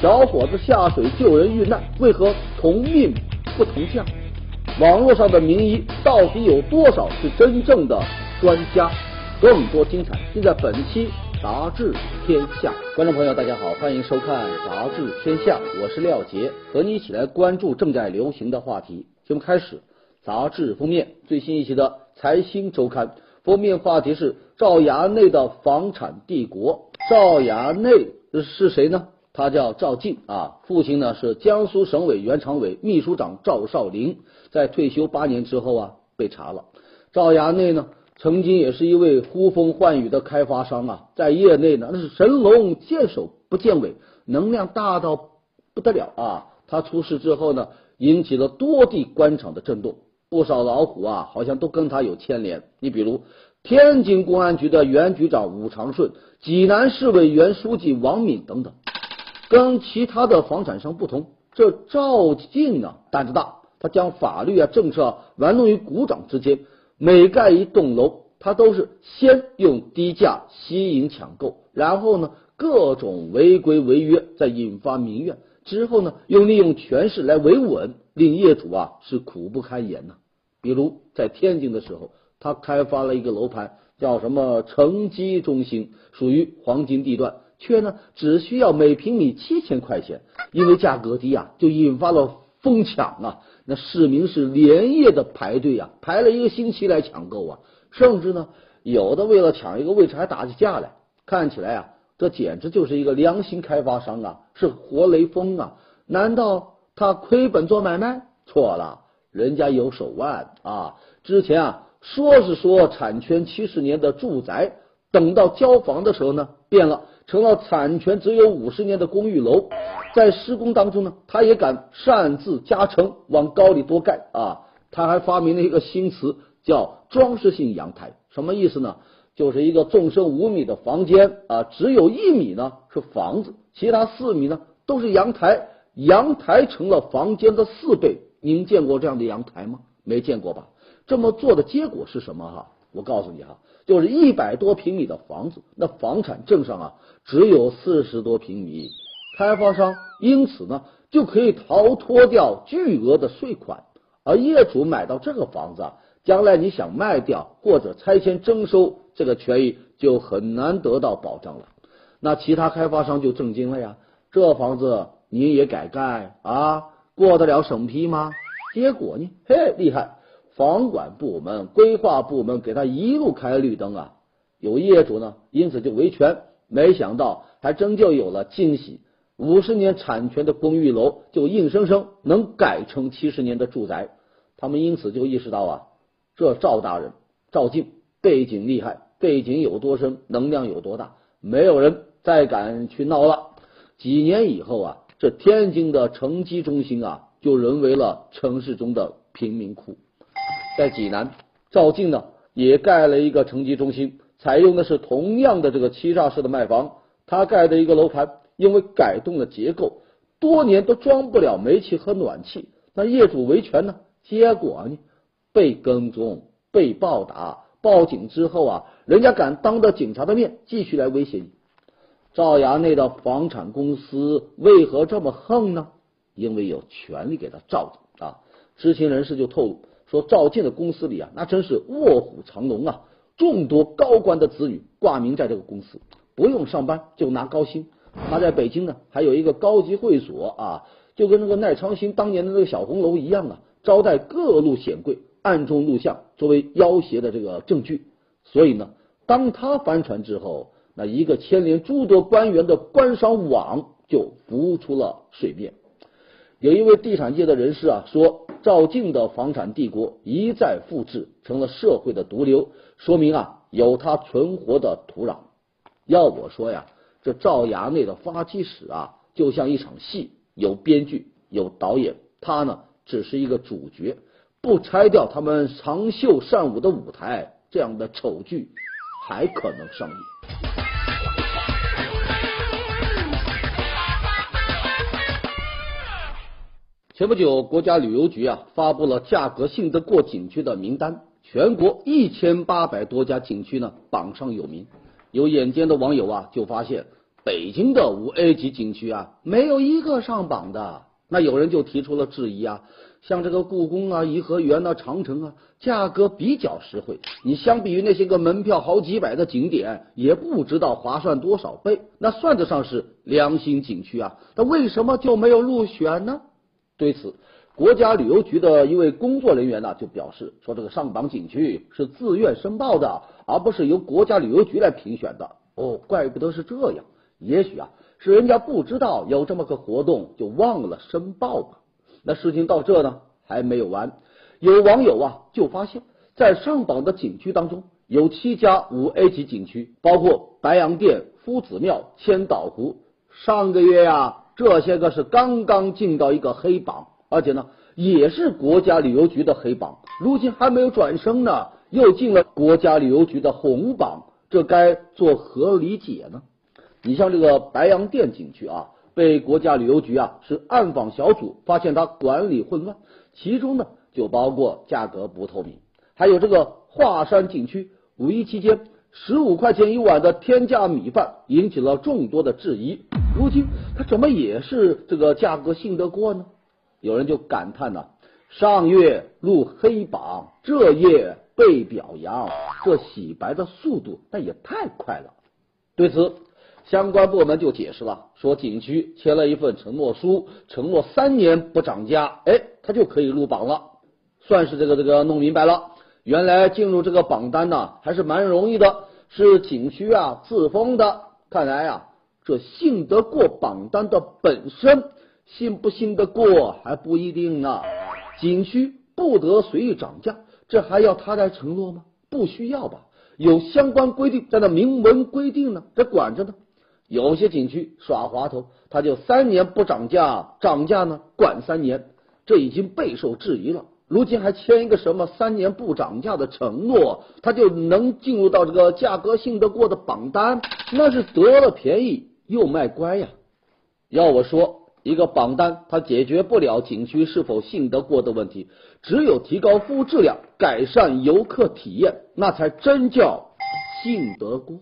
小伙子下水救人遇难，为何同命不同相？网络上的名医到底有多少是真正的专家？更多精彩尽在本期《杂志天下》。观众朋友，大家好，欢迎收看《杂志天下》，我是廖杰，和你一起来关注正在流行的话题。节目开始，杂志封面最新一期的《财新周刊》封面话题是赵衙内的房产帝国。赵衙内是谁呢？他叫赵进啊，父亲呢是江苏省委原常委、秘书长赵少林，在退休八年之后啊被查了。赵衙内呢曾经也是一位呼风唤雨的开发商啊，在业内呢那是神龙见首不见尾，能量大到不得了啊。他出事之后呢，引起了多地官场的震动，不少老虎啊好像都跟他有牵连。你比如天津公安局的原局长武长顺、济南市委原书记王敏等等。跟其他的房产商不同，这赵进啊胆子大，他将法律啊政策玩弄于股掌之间。每盖一栋楼，他都是先用低价吸引抢购，然后呢各种违规违约，再引发民怨，之后呢又利用权势来维稳，令业主啊是苦不堪言呐。比如在天津的时候，他开发了一个楼盘，叫什么城基中心，属于黄金地段。却呢只需要每平米七千块钱，因为价格低啊，就引发了疯抢啊！那市民是连夜的排队啊，排了一个星期来抢购啊，甚至呢有的为了抢一个位置还打起架来。看起来啊，这简直就是一个良心开发商啊，是活雷锋啊！难道他亏本做买卖？错了，人家有手腕啊！之前啊说是说产权七十年的住宅，等到交房的时候呢变了。成了产权只有五十年的公寓楼，在施工当中呢，他也敢擅自加成，往高里多盖啊！他还发明了一个新词，叫装饰性阳台，什么意思呢？就是一个纵深五米的房间啊，只有一米呢是房子，其他四米呢都是阳台，阳台成了房间的四倍。您见过这样的阳台吗？没见过吧？这么做的结果是什么？哈，我告诉你哈。就是一百多平米的房子，那房产证上啊只有四十多平米，开发商因此呢就可以逃脱掉巨额的税款，而业主买到这个房子，将来你想卖掉或者拆迁征收，这个权益就很难得到保障了。那其他开发商就震惊了呀，这房子你也敢盖啊？过得了审批吗？结果呢，嘿，厉害！房管部门、规划部门给他一路开绿灯啊！有业主呢，因此就维权，没想到还真就有了惊喜。五十年产权的公寓楼就硬生生能改成七十年的住宅。他们因此就意识到啊，这赵大人赵静背景厉害，背景有多深，能量有多大，没有人再敢去闹了。几年以后啊，这天津的城基中心啊，就沦为了城市中的贫民窟。在济南，赵静呢也盖了一个城基中心，采用的是同样的这个欺诈式的卖房。他盖的一个楼盘，因为改动了结构，多年都装不了煤气和暖气。那业主维权呢，结果呢被跟踪、被暴打。报警之后啊，人家敢当着警察的面继续来威胁你。赵衙内的房产公司为何这么横呢？因为有权利给他罩着啊。知情人士就透露。说赵进的公司里啊，那真是卧虎藏龙啊！众多高官的子女挂名在这个公司，不用上班就拿高薪。他在北京呢，还有一个高级会所啊，就跟那个赖昌星当年的那个小红楼一样啊，招待各路显贵，暗中录像作为要挟的这个证据。所以呢，当他翻船之后，那一个牵连诸多官员的官商网就浮出了水面。有一位地产界的人士啊说。赵静的房产帝国一再复制，成了社会的毒瘤，说明啊有他存活的土壤。要我说呀，这赵衙内的发迹史啊，就像一场戏，有编剧，有导演，他呢只是一个主角。不拆掉他们长袖善舞的舞台，这样的丑剧还可能上演。前不久，国家旅游局啊发布了价格信得过景区的名单，全国一千八百多家景区呢榜上有名。有眼尖的网友啊就发现，北京的五 A 级景区啊，没有一个上榜的。那有人就提出了质疑啊，像这个故宫啊、颐和园啊、长城啊，价格比较实惠。你相比于那些个门票好几百的景点，也不知道划算多少倍，那算得上是良心景区啊。那为什么就没有入选呢？对此，国家旅游局的一位工作人员呢就表示说，这个上榜景区是自愿申报的，而不是由国家旅游局来评选的。哦，怪不得是这样。也许啊。是人家不知道有这么个活动，就忘了申报吧。那事情到这呢还没有完，有网友啊就发现，在上榜的景区当中，有七家五 A 级景区，包括白洋淀、夫子庙、千岛湖。上个月呀，这些个是刚刚进到一个黑榜，而且呢也是国家旅游局的黑榜，如今还没有转生呢，又进了国家旅游局的红榜，这该作何理解呢？你像这个白洋淀景区啊，被国家旅游局啊是暗访小组发现它管理混乱，其中呢就包括价格不透明，还有这个华山景区五一期间十五块钱一碗的天价米饭引起了众多的质疑，如今它怎么也是这个价格信得过呢？有人就感叹呐，上月入黑榜，这夜被表扬，这洗白的速度那也太快了。对此。相关部门就解释了，说景区签了一份承诺书，承诺三年不涨价，哎，他就可以入榜了，算是这个这个弄明白了。原来进入这个榜单呢，还是蛮容易的，是景区啊自封的。看来啊，这信得过榜单的本身，信不信得过还不一定呢。景区不得随意涨价，这还要他来承诺吗？不需要吧？有相关规定在那明文规定呢，这管着呢。有些景区耍滑头，他就三年不涨价，涨价呢管三年，这已经备受质疑了。如今还签一个什么三年不涨价的承诺，他就能进入到这个价格信得过的榜单，那是得了便宜又卖乖呀。要我说，一个榜单它解决不了景区是否信得过的问题，只有提高服务质量，改善游客体验，那才真叫信得过。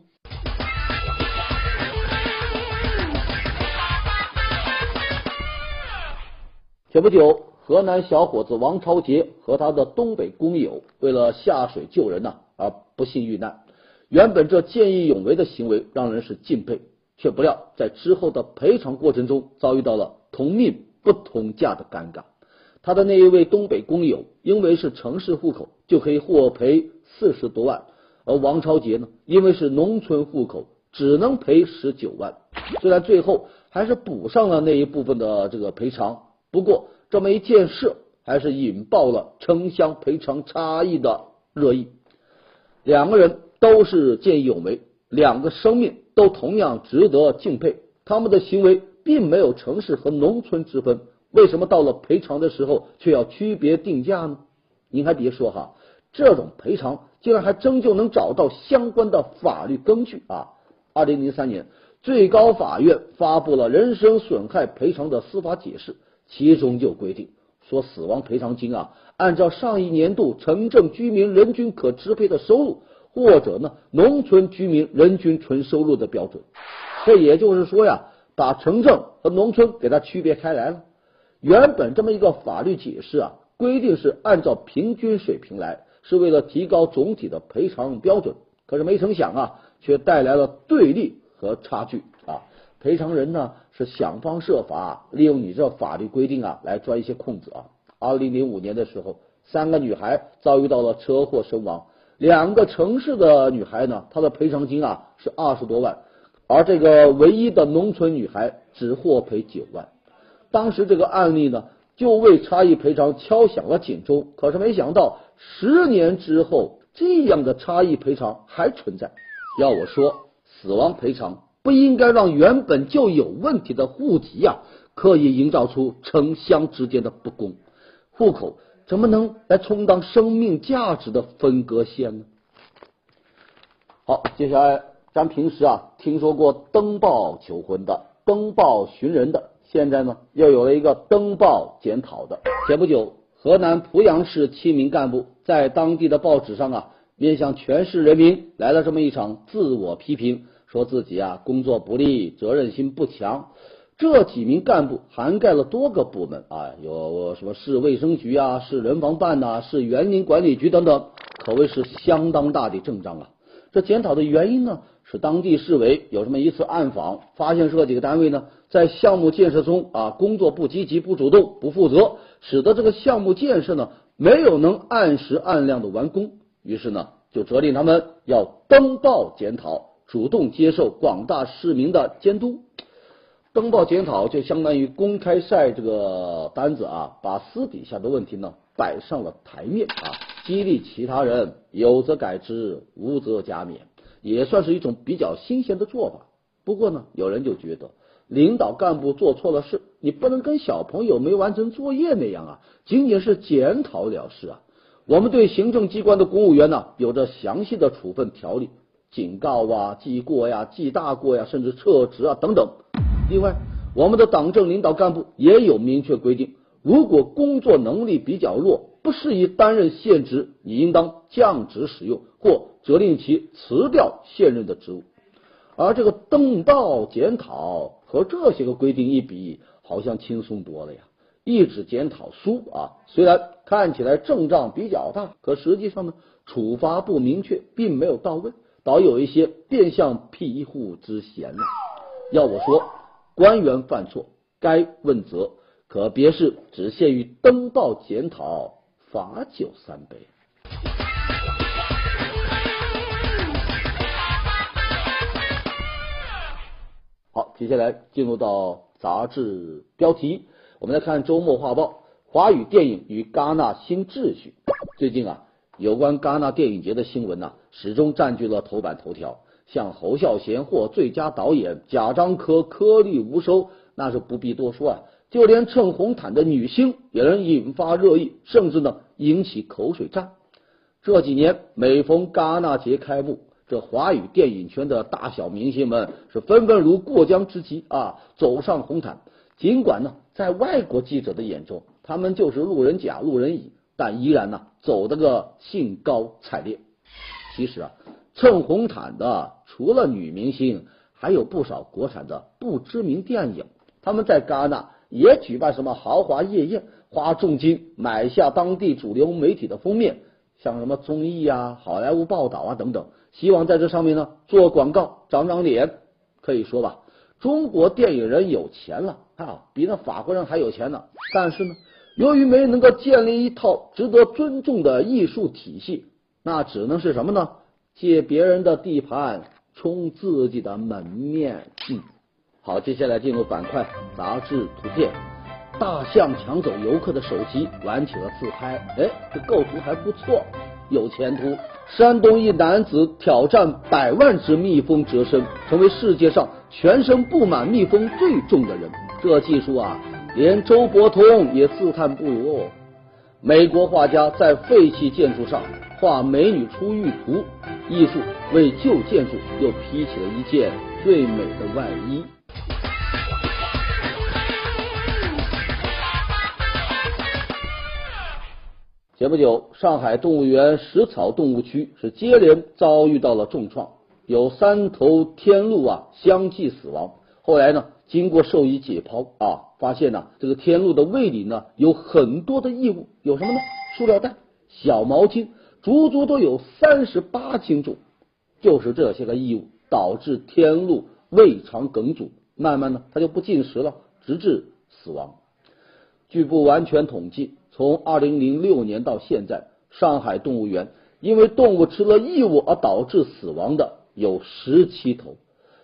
前不久，河南小伙子王超杰和他的东北工友为了下水救人呐，而不幸遇难。原本这见义勇为的行为让人是敬佩，却不料在之后的赔偿过程中遭遇到了同命不同价的尴尬。他的那一位东北工友因为是城市户口，就可以获赔四十多万，而王超杰呢，因为是农村户口，只能赔十九万。虽然最后还是补上了那一部分的这个赔偿。不过，这么一件事还是引爆了城乡赔偿差异的热议。两个人都是见义勇为，两个生命都同样值得敬佩。他们的行为并没有城市和农村之分，为什么到了赔偿的时候却要区别定价呢？您还别说哈，这种赔偿竟然还真就能找到相关的法律根据啊！二零零三年，最高法院发布了人身损害赔偿的司法解释。其中就规定说，死亡赔偿金啊，按照上一年度城镇居民人均可支配的收入，或者呢农村居民人均纯收入的标准。这也就是说呀，把城镇和农村给它区别开来了。原本这么一个法律解释啊，规定是按照平均水平来，是为了提高总体的赔偿标准。可是没成想啊，却带来了对立和差距。赔偿人呢是想方设法利用你这法律规定啊来钻一些空子啊。二零零五年的时候，三个女孩遭遇到了车祸身亡，两个城市的女孩呢，她的赔偿金啊是二十多万，而这个唯一的农村女孩只获赔九万。当时这个案例呢就为差异赔偿敲响了警钟，可是没想到十年之后，这样的差异赔偿还存在。要我说，死亡赔偿。不应该让原本就有问题的户籍啊，刻意营造出城乡之间的不公。户口怎么能来充当生命价值的分割线呢？好，接下来咱平时啊听说过登报求婚的、登报寻人的，现在呢又有了一个登报检讨的。前不久，河南濮阳市七名干部在当地的报纸上啊，面向全市人民来了这么一场自我批评。说自己啊工作不力，责任心不强。这几名干部涵盖了多个部门啊，有什么市卫生局啊、市人防办呐、市园林管理局等等，可谓是相当大的阵仗啊。这检讨的原因呢，是当地市委有这么一次暗访，发现这几个单位呢在项目建设中啊工作不积极、不主动、不负责，使得这个项目建设呢没有能按时按量的完工。于是呢，就责令他们要登报检讨，主动接受广大市民的监督。登报检讨就相当于公开晒这个单子啊，把私底下的问题呢摆上了台面啊，激励其他人有则改之，无则加勉，也算是一种比较新鲜的做法。不过呢，有人就觉得领导干部做错了事，你不能跟小朋友没完成作业那样啊，仅仅是检讨了事啊。我们对行政机关的公务员呢，有着详细的处分条例，警告啊、记过呀、记大过呀，甚至撤职啊等等。另外，我们的党政领导干部也有明确规定，如果工作能力比较弱，不适宜担任现职，你应当降职使用，或责令其辞掉现任的职务。而这个登报检讨和这些个规定一比，好像轻松多了呀。一纸检讨书啊，虽然看起来症状比较大，可实际上呢，处罚不明确，并没有到位，倒有一些变相庇护之嫌了。要我说。官员犯错该问责，可别是只限于登报检讨，罚酒三杯。好，接下来进入到杂志标题，我们来看周末画报：华语电影与戛纳新秩序。最近啊，有关戛纳电影节的新闻呢，始终占据了头版头条。像侯孝贤获最佳导演，贾樟柯颗粒无收，那是不必多说啊。就连蹭红毯的女星也能引发热议，甚至呢引起口水战。这几年每逢戛纳节开幕，这华语电影圈的大小明星们是纷纷如过江之鲫啊走上红毯。尽管呢在外国记者的眼中，他们就是路人甲、路人乙，但依然呢走得个兴高采烈。其实啊。蹭红毯的除了女明星，还有不少国产的不知名电影。他们在戛纳也举办什么豪华夜宴，花重金买下当地主流媒体的封面，像什么综艺啊、好莱坞报道啊等等，希望在这上面呢做广告长长脸。可以说吧，中国电影人有钱了啊，比那法国人还有钱呢。但是呢，由于没能够建立一套值得尊重的艺术体系，那只能是什么呢？借别人的地盘充自己的门面，嗯，好，接下来进入板块杂志图片，大象抢走游客的手机，玩起了自拍，哎，这构图还不错，有前途。山东一男子挑战百万只蜜蜂折身，成为世界上全身布满蜜蜂最重的人。这技术啊，连周伯通也自叹不如。美国画家在废弃建筑上画美女出浴图。艺术为旧建筑又披起了一件最美的外衣。前不久，上海动物园食草动物区是接连遭遇到了重创，有三头天鹿啊相继死亡。后来呢，经过兽医解剖啊，发现呢，这个天鹿的胃里呢有很多的异物，有什么呢？塑料袋、小毛巾。足足都有三十八斤重，就是这些个异物导致天鹿胃肠梗阻，慢慢呢它就不进食了，直至死亡。据不完全统计，从二零零六年到现在，上海动物园因为动物吃了异物而导致死亡的有十七头，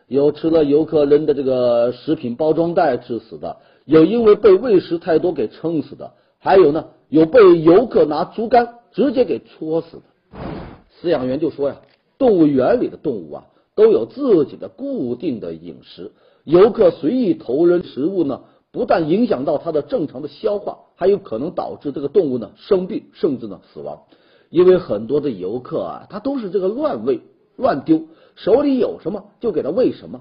有吃了游客扔的这个食品包装袋致死的，有因为被喂食太多给撑死的，还有呢有被游客拿竹竿。直接给戳死的。饲养员就说呀，动物园里的动物啊都有自己的固定的饮食，游客随意投扔食物呢，不但影响到它的正常的消化，还有可能导致这个动物呢生病，甚至呢死亡。因为很多的游客啊，他都是这个乱喂乱丢，手里有什么就给它喂什么。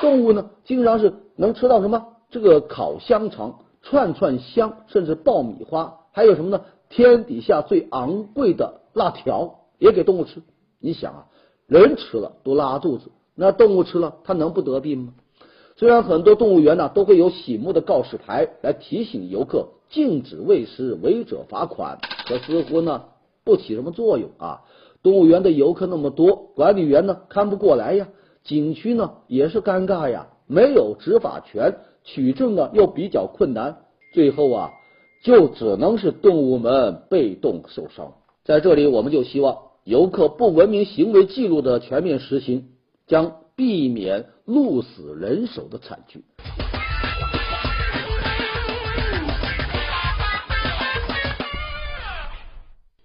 动物呢，经常是能吃到什么这个烤香肠、串串香，甚至爆米花，还有什么呢？天底下最昂贵的辣条也给动物吃，你想啊，人吃了都拉肚子，那动物吃了，它能不得病吗？虽然很多动物园呢都会有醒目的告示牌来提醒游客禁止喂食，违者罚款，可似乎呢不起什么作用啊。动物园的游客那么多，管理员呢看不过来呀，景区呢也是尴尬呀，没有执法权，取证呢又比较困难，最后啊就只能是动物们被动受伤。在这里，我们就希望游客不文明行为记录的全面实行，将避免鹿死人手的惨剧。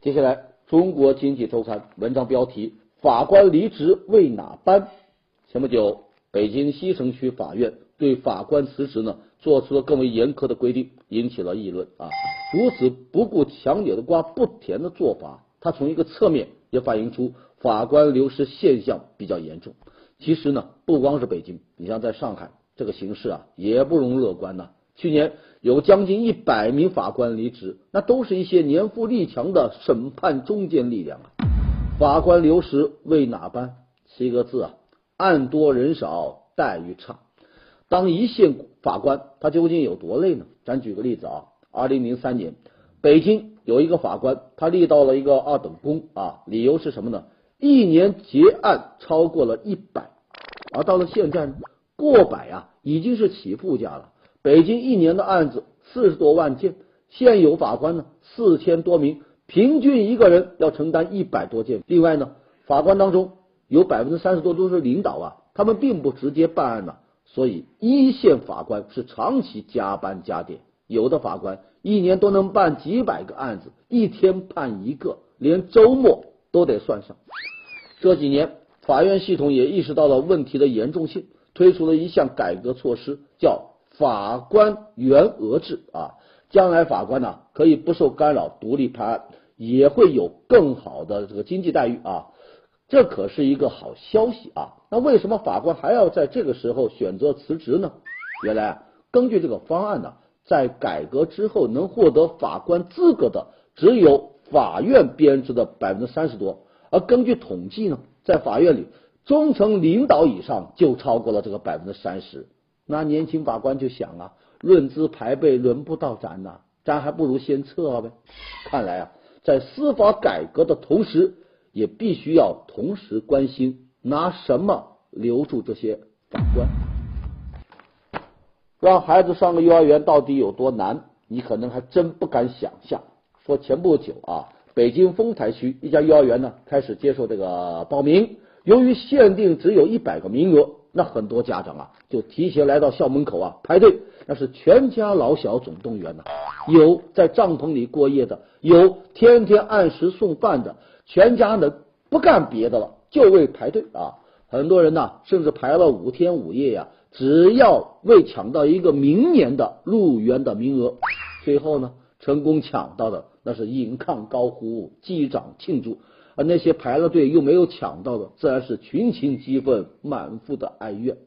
接下来。中国经济周刊文章标题：法官离职为哪般？前不久，北京西城区法院对法官辞职呢做出了更为严苛的规定，引起了议论啊。如此不顾强扭的瓜不甜的做法，它从一个侧面也反映出法官流失现象比较严重。其实呢，不光是北京，你像在上海，这个形势啊也不容乐观呐。去年有将近一百名法官离职，那都是一些年富力强的审判中坚力量啊。法官流失为哪般？七个字啊，案多人少，待遇差。当一线法官，他究竟有多累呢？咱举个例子啊，二零零三年，北京有一个法官，他立到了一个二等功啊，理由是什么呢？一年结案超过了一百，而到了现在呢，过百啊，已经是起步价了。北京一年的案子四十多万件，现有法官呢四千多名，平均一个人要承担一百多件。另外呢，法官当中有百分之三十多都是领导啊，他们并不直接办案呢，所以一线法官是长期加班加点，有的法官一年都能办几百个案子，一天判一个，连周末都得算上。这几年，法院系统也意识到了问题的严重性，推出了一项改革措施，叫。法官员额制啊，将来法官呢可以不受干扰独立判案，也会有更好的这个经济待遇啊，这可是一个好消息啊。那为什么法官还要在这个时候选择辞职呢？原来啊，根据这个方案呢，在改革之后能获得法官资格的只有法院编制的百分之三十多，而根据统计呢，在法院里中层领导以上就超过了这个百分之三十。那年轻法官就想啊，论资排辈轮不到咱呐，咱还不如先撤呗。看来啊，在司法改革的同时，也必须要同时关心拿什么留住这些法官。让孩子上个幼儿园到底有多难？你可能还真不敢想象。说前不久啊，北京丰台区一家幼儿园呢开始接受这个报名，由于限定只有一百个名额。那很多家长啊，就提前来到校门口啊排队，那是全家老小总动员呐。有在帐篷里过夜的，有天天按时送饭的，全家呢不干别的了，就为排队啊。很多人呢，甚至排了五天五夜呀，只要为抢到一个明年的入园的名额。最后呢，成功抢到的，那是引吭高呼，击掌庆祝。而那些排了队又没有抢到的，自然是群情激愤，满腹的哀怨。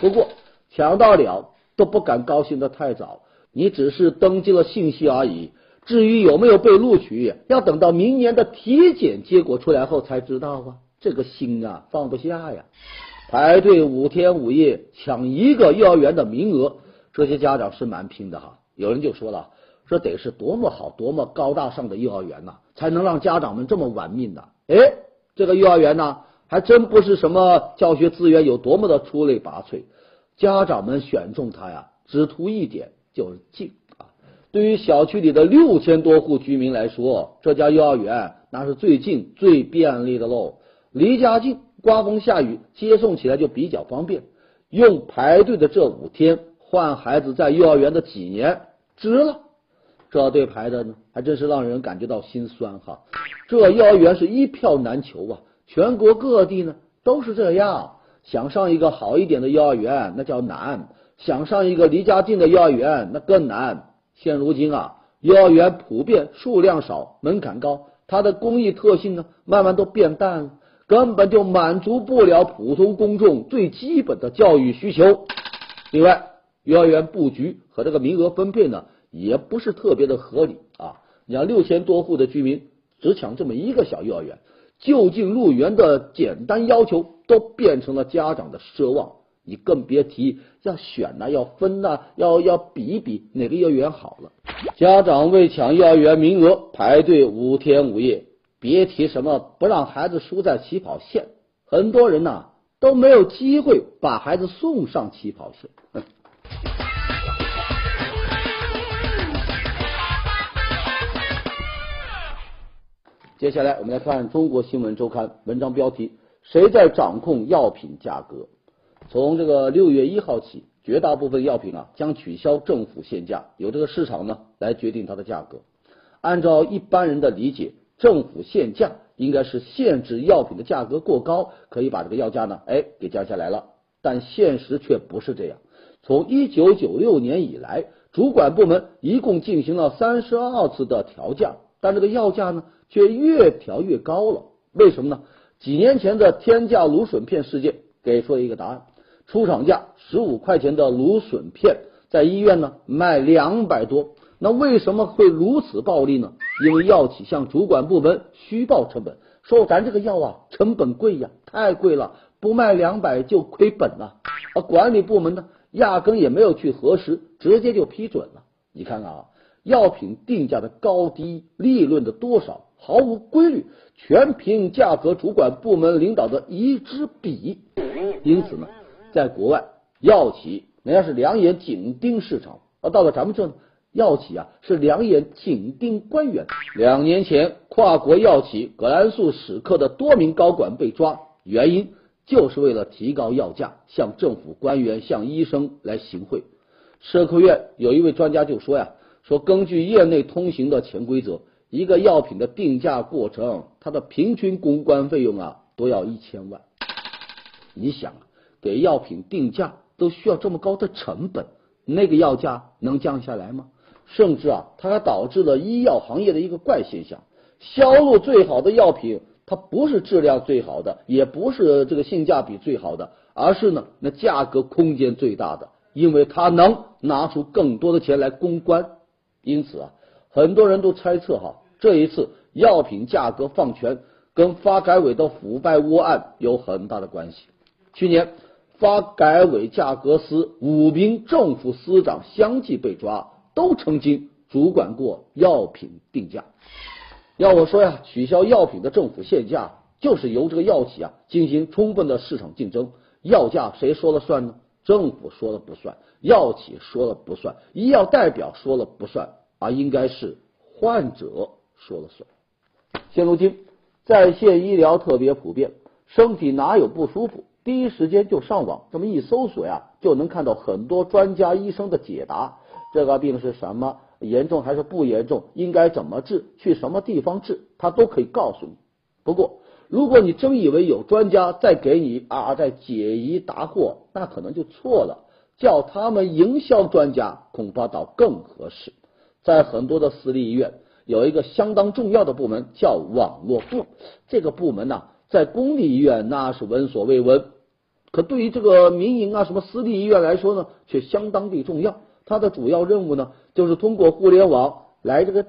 不过抢到了都不敢高兴的太早，你只是登记了信息而已。至于有没有被录取，要等到明年的体检结果出来后才知道啊。这个心啊放不下呀！排队五天五夜抢一个幼儿园的名额，这些家长是蛮拼的哈。有人就说了。这得是多么好、多么高大上的幼儿园呐，才能让家长们这么玩命的？哎，这个幼儿园呢，还真不是什么教学资源有多么的出类拔萃，家长们选中它呀，只图一点，就是近啊。对于小区里的六千多户居民来说，这家幼儿园那是最近、最便利的喽。离家近，刮风下雨接送起来就比较方便。用排队的这五天换孩子在幼儿园的几年，值了。这对排的呢，还真是让人感觉到心酸哈。这幼儿园是一票难求啊，全国各地呢都是这样。想上一个好一点的幼儿园，那叫难；想上一个离家近的幼儿园，那更难。现如今啊，幼儿园普遍数量少，门槛高，它的公益特性呢，慢慢都变淡了，根本就满足不了普通公众最基本的教育需求。另外，幼儿园布局和这个名额分配呢？也不是特别的合理啊！你像六千多户的居民只抢这么一个小幼儿园，就近入园的简单要求都变成了家长的奢望，你更别提要选呐、要分呐、要要比一比哪个幼儿园好了。家长为抢幼儿园名额排队五天五夜，别提什么不让孩子输在起跑线，很多人呐、都没有机会把孩子送上起跑线。接下来我们来看《中国新闻周刊》文章标题：谁在掌控药品价格？从这个六月一号起，绝大部分药品啊将取消政府限价，由这个市场呢来决定它的价格。按照一般人的理解，政府限价应该是限制药品的价格过高，可以把这个药价呢哎给降下来了。但现实却不是这样。从一九九六年以来，主管部门一共进行了三十二次的调价，但这个药价呢却越调越高了。为什么呢？几年前的天价芦笋片事件给出了一个答案。出厂价十五块钱的芦笋片，在医院呢卖两百多。那为什么会如此暴利呢？因为药企向主管部门虚报成本，说咱这个药啊成本贵呀，太贵了，不卖两百就亏本了。而管理部门呢，压根也没有去核实，直接就批准了。你看看啊，药品定价的高低、利润的多少，毫无规律，全凭价格主管部门领导的一支笔。因此呢，在国外，药企人家是两眼紧盯市场，而到了咱们这呢，药企啊是两眼紧盯官员。两年前，跨国药企葛兰素史克的多名高管被抓，原因就是为了提高药价，向政府官员、向医生来行贿。社科院有一位专家就说呀，说根据业内通行的潜规则，一个药品的定价过程，它的平均公关费用啊都要一千万。你想啊，给药品定价都需要这么高的成本，那个药价能降下来吗？甚至啊，它还导致了医药行业的一个怪现象：销路最好的药品，它不是质量最好的，也不是这个性价比最好的，而是呢那价格空间最大的，因为它能拿出更多的钱来公关。因此啊，很多人都猜测哈，这一次药品价格放权跟发改委的腐败窝案有很大的关系。去年，发改委价格司五名政府司长相继被抓，都曾经主管过药品定价。要我说呀，取消药品的政府限价，就是由这个药企啊进行充分的市场竞争，药价谁说了算呢？政府说了不算，药企说了不算，医药代表说了不算，而应该是患者说了算。现如今，在线医疗特别普遍，身体哪有不舒服？第一时间就上网，这么一搜索呀，就能看到很多专家医生的解答。这个病是什么？严重还是不严重？应该怎么治？去什么地方治？他都可以告诉你。不过，如果你真以为有专家在给你啊在解疑答惑，那可能就错了。叫他们营销专家，恐怕倒更合适。在很多的私立医院，有一个相当重要的部门叫网络部。这个部门呢、在公立医院那是闻所未闻，可对于这个民营啊什么私立医院来说呢，却相当的重要。它的主要任务呢，就是通过互联网来这个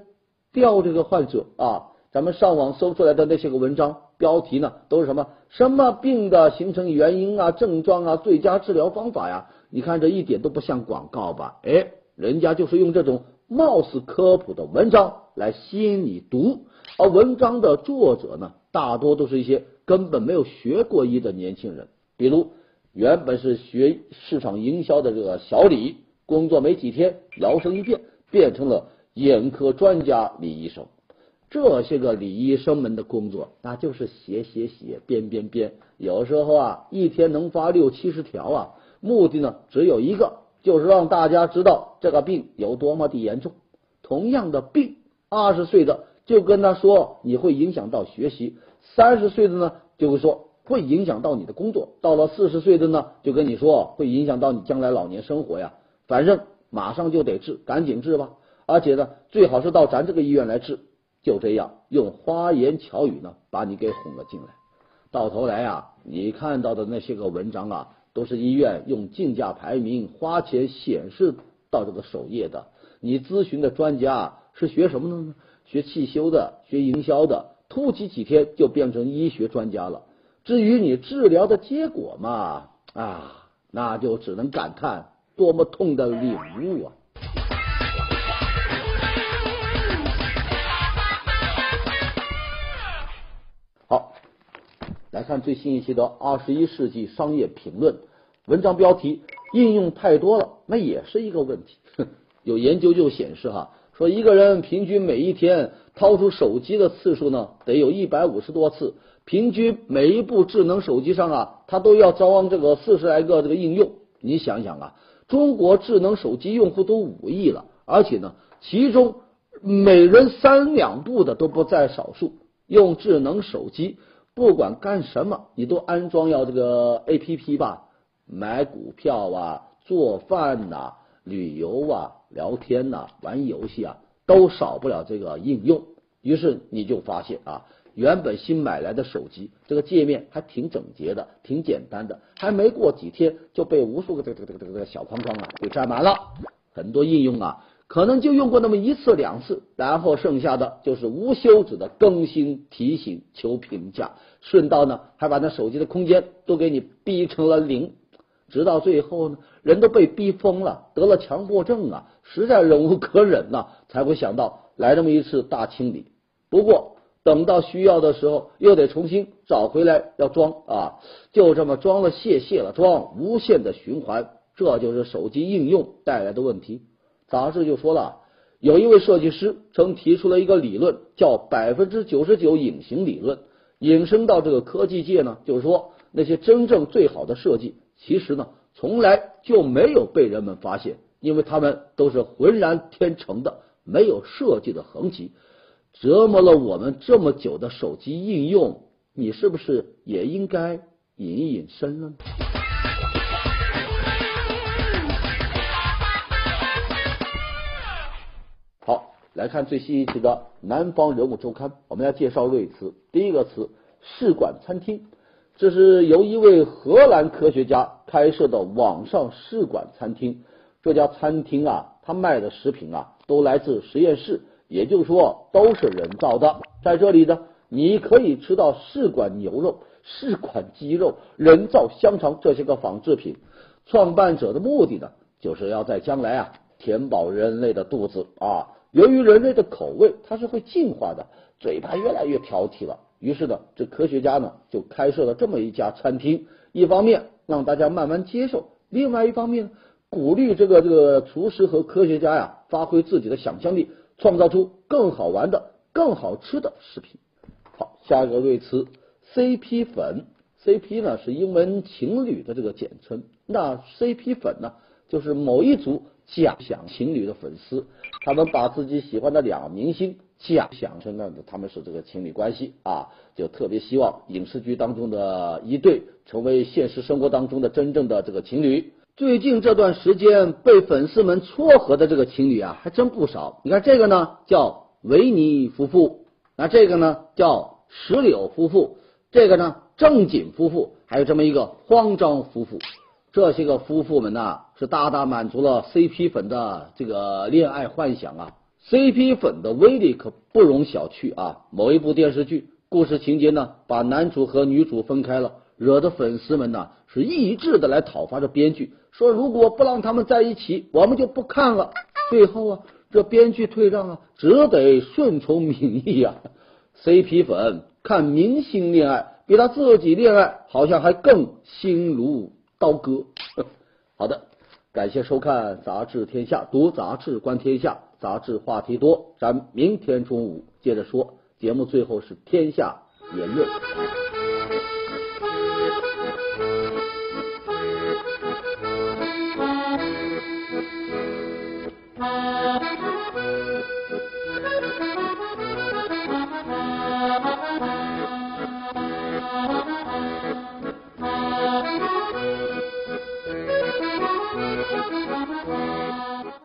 调这个患者啊。咱们上网搜出来的那些个文章标题呢，都是什么什么病的形成原因啊、症状啊、最佳治疗方法呀？你看这一点都不像广告吧？哎，人家就是用这种貌似科普的文章来吸引你读，而文章的作者呢，大多都是一些根本没有学过医的年轻人，比如原本是学市场营销的这个小李，工作没几天，摇身一变变成了眼科专家李医生。这些个李医生们的工作，那就是写写写、编编编，有时候啊，一天能发六七十条啊。目的呢，只有一个，就是让大家知道这个病有多么的严重。同样的病，二十岁的就跟他说你会影响到学习，三十岁的呢就会说会影响到你的工作，到了四十岁的呢就跟你说会影响到你将来老年生活呀。反正马上就得治，赶紧治吧。而且呢，最好是到咱这个医院来治。就这样用花言巧语呢，把你给哄了进来。到头来啊，你看到的那些个文章啊，都是医院用竞价排名花钱显示到这个首页的。你咨询的专家是学什么的呢？学汽修的，学营销的，突击几天就变成医学专家了。至于你治疗的结果嘛，啊，那就只能感叹多么痛的领悟啊！来看最新一期的《二十一世纪商业评论》，文章标题：应用太多了，那也是一个问题。有研究就显示哈，说一个人平均每一天掏出手机的次数呢，得有一百五十多次。平均每一部智能手机上啊，它都要装这个四十来个这个应用。你想想啊，中国智能手机用户都五亿了，而且呢，其中每人三两部的都不在少数。用智能手机不管干什么，你都安装要这个 A P P 吧？买股票啊，做饭呐，旅游啊，聊天呐，玩游戏啊，都少不了这个应用。于是你就发现啊。原本新买来的手机，这个界面还挺整洁的，挺简单的，还没过几天就被无数个这个这个这个这个小框框啊给占满了。很多应用啊，可能就用过那么一次两次，然后剩下的就是无休止的更新、提醒、求评价，顺道呢还把那手机的空间都给你逼成了零，直到最后呢，人都被逼疯了，得了强迫症啊，实在忍无可忍呐，才会想到来这么一次大清理。不过。等到需要的时候，又得重新找回来要装啊，就这么装了卸，卸了装，无限的循环，这就是手机应用带来的问题。杂志就说了，有一位设计师曾提出了一个理论，叫百分之九十九隐形理论，引申到这个科技界呢，就是说那些真正最好的设计，其实呢从来就没有被人们发现，因为他们都是浑然天成的，没有设计的痕迹。折磨了我们这么久的手机应用，你是不是也应该隐隐身了呢？来看最新一期的《南方人物周刊》，我们要介绍瑞词。第一个词“试管餐厅”，这是由一位荷兰科学家开设的网上试管餐厅。这家餐厅啊，他卖的食品啊，都来自实验室。也就是说，都是人造的。在这里呢，你可以吃到试管牛肉、试管鸡肉、人造香肠这些个仿制品。创办者的目的呢，就是要在将来啊，填饱人类的肚子啊。由于人类的口味它是会进化的，嘴巴越来越挑剔了，于是呢，这科学家呢就开设了这么一家餐厅。一方面让大家慢慢接受，另外一方面鼓励这个这个厨师和科学家呀，发挥自己的想象力。创造出更好玩的、更好吃的食品。好，下一个瑞词 CP 粉，CP 呢是英文情侣的这个简称。那 CP 粉呢，就是某一组假想情侣的粉丝，他们把自己喜欢的两明星假想成了他们是这个情侣关系啊，就特别希望影视剧当中的一对成为现实生活当中的真正的这个情侣。最近这段时间被粉丝们撮合的这个情侣啊，还真不少。你看这个呢，叫维尼夫妇；那这个呢，叫石榴夫妇；这个呢，正经夫妇；还有这么一个慌张夫妇。这些个夫妇们呢，是大大满足了 CP 粉的这个恋爱幻想啊！CP 粉的威力可不容小觑啊！某一部电视剧故事情节呢，把男主和女主分开了。惹得粉丝们呢是一致的来讨伐这编剧，说如果不让他们在一起，我们就不看了。最后啊，这编剧退让啊，只得顺从民意啊。CP 粉看明星恋爱，比他自己恋爱好像还更心如刀割。好的，感谢收看《杂志天下》，读杂志观天下，杂志话题多，咱明天中午接着说。节目最后是天下言论。